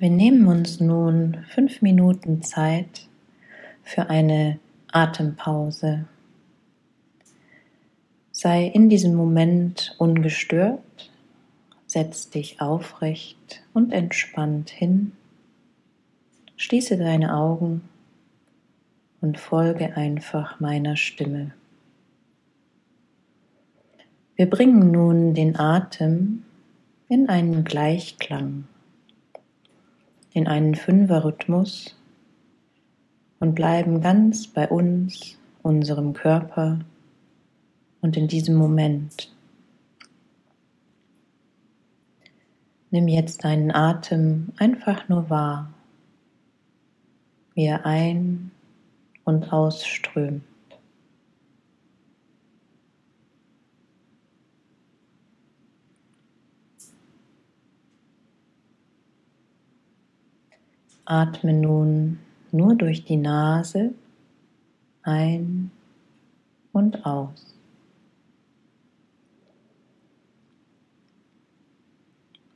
Wir nehmen uns nun fünf Minuten Zeit für eine Atempause. Sei in diesem Moment ungestört, setz dich aufrecht und entspannt hin, schließe deine Augen und folge einfach meiner Stimme. Wir bringen nun den Atem in einen Gleichklang in einen Fünferrhythmus und bleiben ganz bei uns, unserem Körper und in diesem Moment. Nimm jetzt deinen Atem einfach nur wahr, wie er ein- und ausströmt. Atme nun nur durch die Nase ein und aus.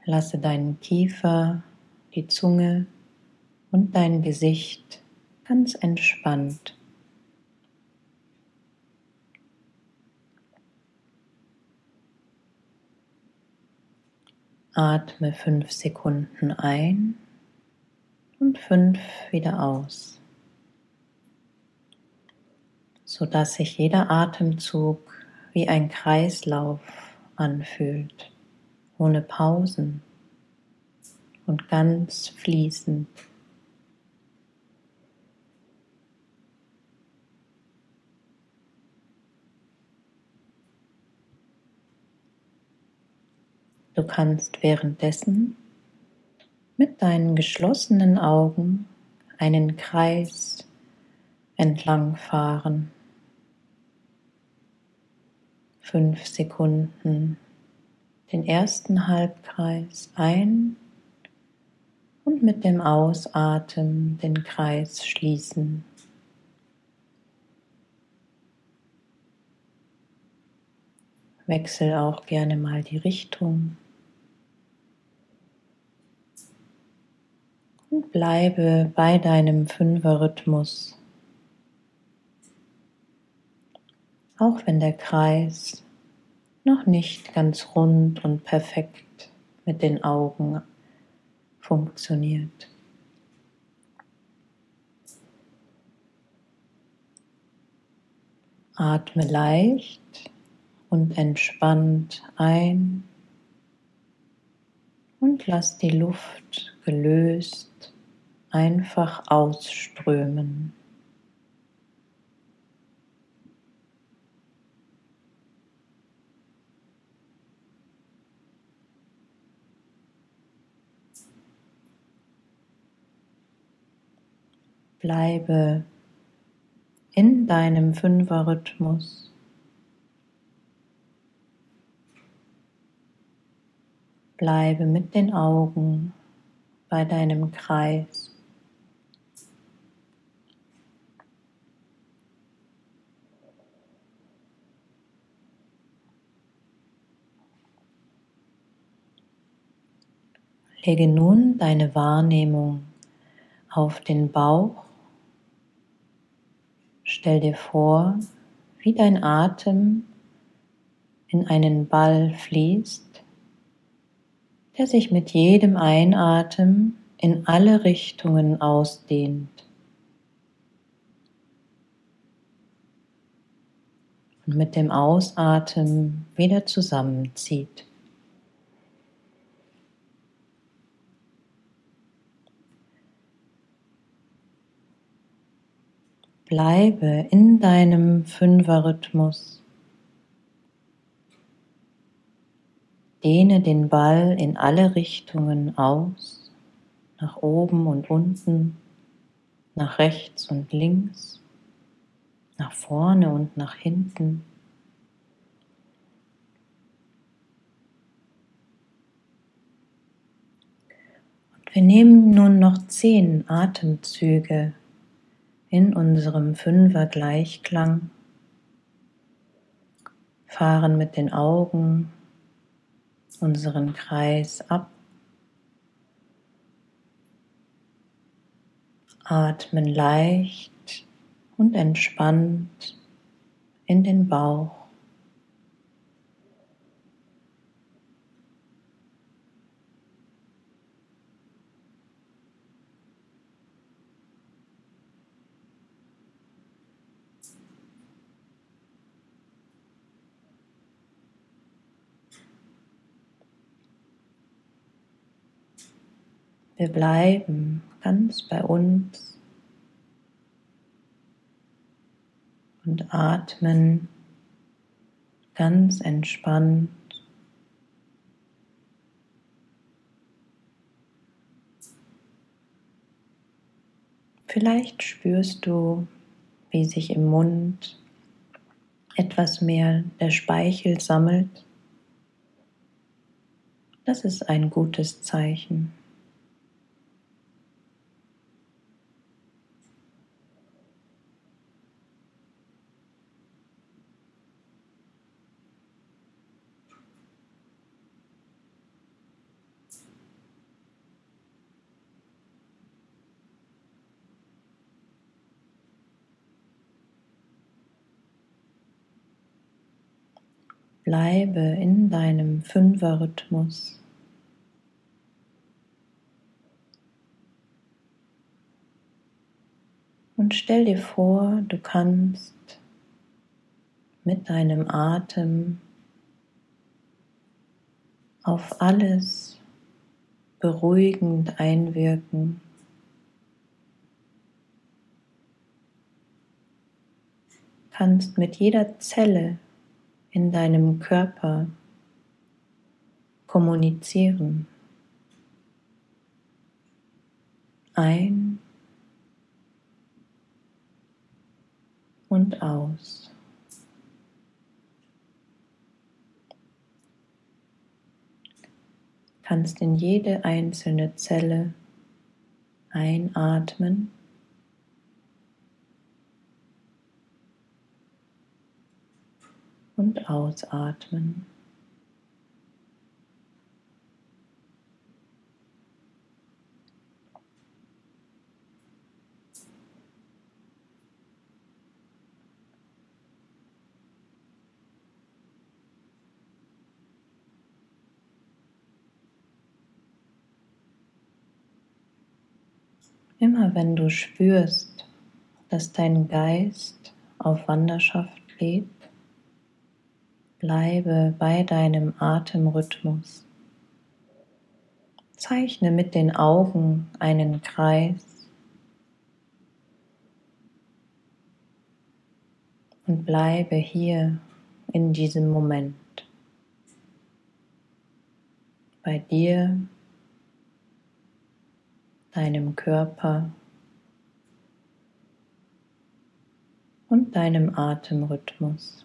Lasse deinen Kiefer, die Zunge und dein Gesicht ganz entspannt. Atme fünf Sekunden ein und fünf wieder aus, sodass sich jeder Atemzug wie ein Kreislauf anfühlt, ohne Pausen und ganz fließend. Du kannst währenddessen mit deinen geschlossenen Augen einen Kreis entlang fahren. Fünf Sekunden den ersten Halbkreis ein und mit dem Ausatmen den Kreis schließen. Wechsel auch gerne mal die Richtung. Bleibe bei deinem Fünferrhythmus. Auch wenn der Kreis noch nicht ganz rund und perfekt mit den Augen funktioniert. Atme leicht und entspannt ein und lass die Luft gelöst einfach ausströmen. Bleibe in deinem Fünferrhythmus. Bleibe mit den Augen bei deinem Kreis. Lege nun deine Wahrnehmung auf den Bauch. Stell dir vor, wie dein Atem in einen Ball fließt, der sich mit jedem Einatmen in alle Richtungen ausdehnt. Und mit dem Ausatmen wieder zusammenzieht. Bleibe in deinem Fünferrhythmus. Dehne den Ball in alle Richtungen aus, nach oben und unten, nach rechts und links, nach vorne und nach hinten. Und wir nehmen nun noch zehn Atemzüge in unserem Fünfer Gleichklang, fahren mit den Augen unseren Kreis ab Atmen leicht und entspannt in den Bauch. Wir bleiben ganz bei uns und atmen ganz entspannt. Vielleicht spürst du, wie sich im Mund etwas mehr der Speichel sammelt. Das ist ein gutes Zeichen. Bleibe in deinem Fünfer-Rhythmus. Und stell dir vor, du kannst mit deinem Atem auf alles beruhigend einwirken. Kannst mit jeder Zelle in deinem Körper kommunizieren. Ein und aus. Kannst in jede einzelne Zelle einatmen und ausatmen. Immer wenn du spürst, dass dein Geist auf Wanderschaft geht, Bleibe bei deinem Atemrhythmus. Zeichne mit den Augen einen Kreis und bleibe hier in diesem Moment. Bei dir, deinem Körper und deinem Atemrhythmus.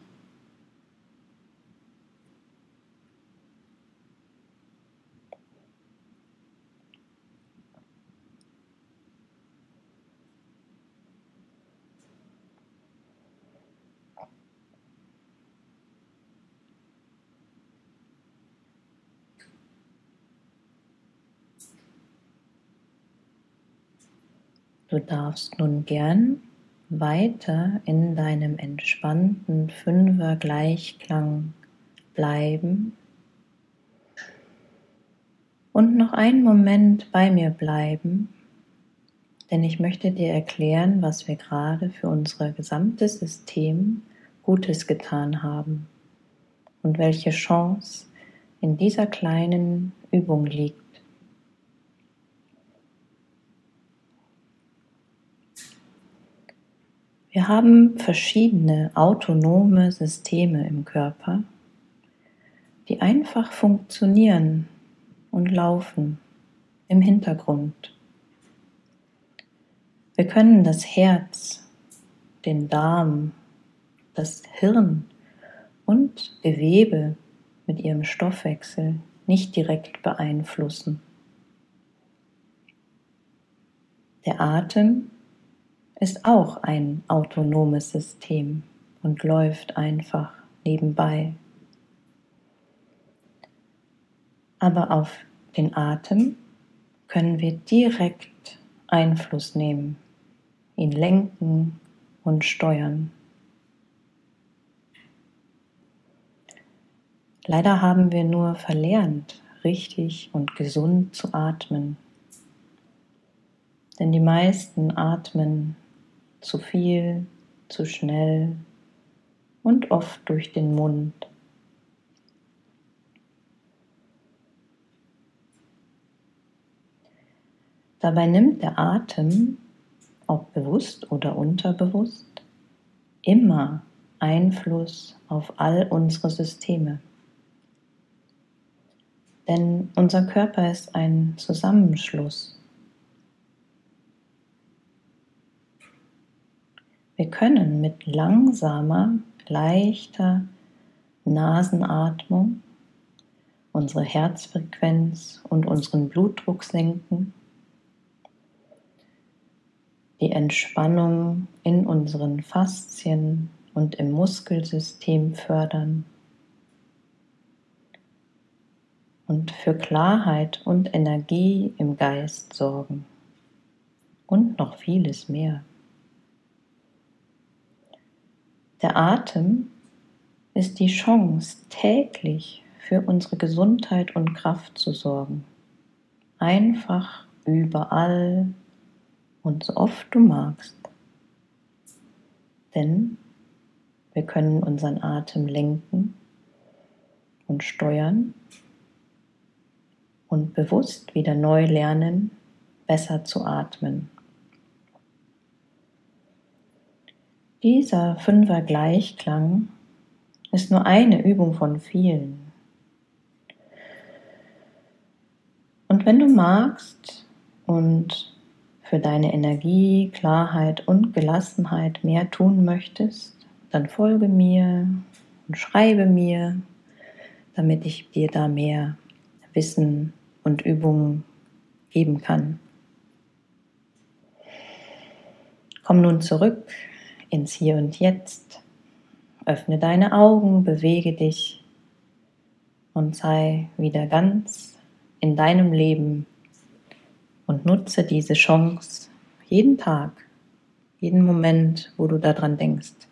Du darfst nun gern weiter in deinem entspannten Fünfer Gleichklang bleiben und noch einen Moment bei mir bleiben, denn ich möchte dir erklären, was wir gerade für unser gesamtes System Gutes getan haben und welche Chance in dieser kleinen Übung liegt. Wir haben verschiedene autonome Systeme im Körper, die einfach funktionieren und laufen im Hintergrund. Wir können das Herz, den Darm, das Hirn und Gewebe mit ihrem Stoffwechsel nicht direkt beeinflussen. Der Atem ist auch ein autonomes System und läuft einfach nebenbei. Aber auf den Atem können wir direkt Einfluss nehmen ihn lenken und steuern. Leider haben wir nur verlernt, richtig und gesund zu atmen. Denn die meisten atmen zu viel, zu schnell und oft durch den Mund. Dabei nimmt der Atem, ob bewusst oder unterbewusst, immer Einfluss auf all unsere Systeme. Denn unser Körper ist ein Zusammenschluss. Wir können mit langsamer, leichter Nasenatmung unsere Herzfrequenz und unseren Blutdruck senken, die Entspannung in unseren Faszien und im Muskelsystem fördern. Und für Klarheit und Energie im Geist sorgen. Und noch vieles mehr. Der Atem ist die Chance, täglich für unsere Gesundheit und Kraft zu sorgen. Einfach überall und so oft du magst. Denn wir können unseren Atem lenken und steuern und bewusst wieder neu lernen, besser zu atmen. Dieser Fünfer Gleichklang ist nur eine Übung von vielen. Und wenn du magst und für deine Energie, Klarheit und Gelassenheit mehr tun möchtest, dann folge mir und schreibe mir, damit ich dir da mehr Wissen und Übungen geben kann. Komm nun zurück ins Hier und Jetzt. Öffne deine Augen, bewege dich und sei wieder ganz in deinem Leben und nutze diese Chance jeden Tag, jeden Moment, wo du daran denkst.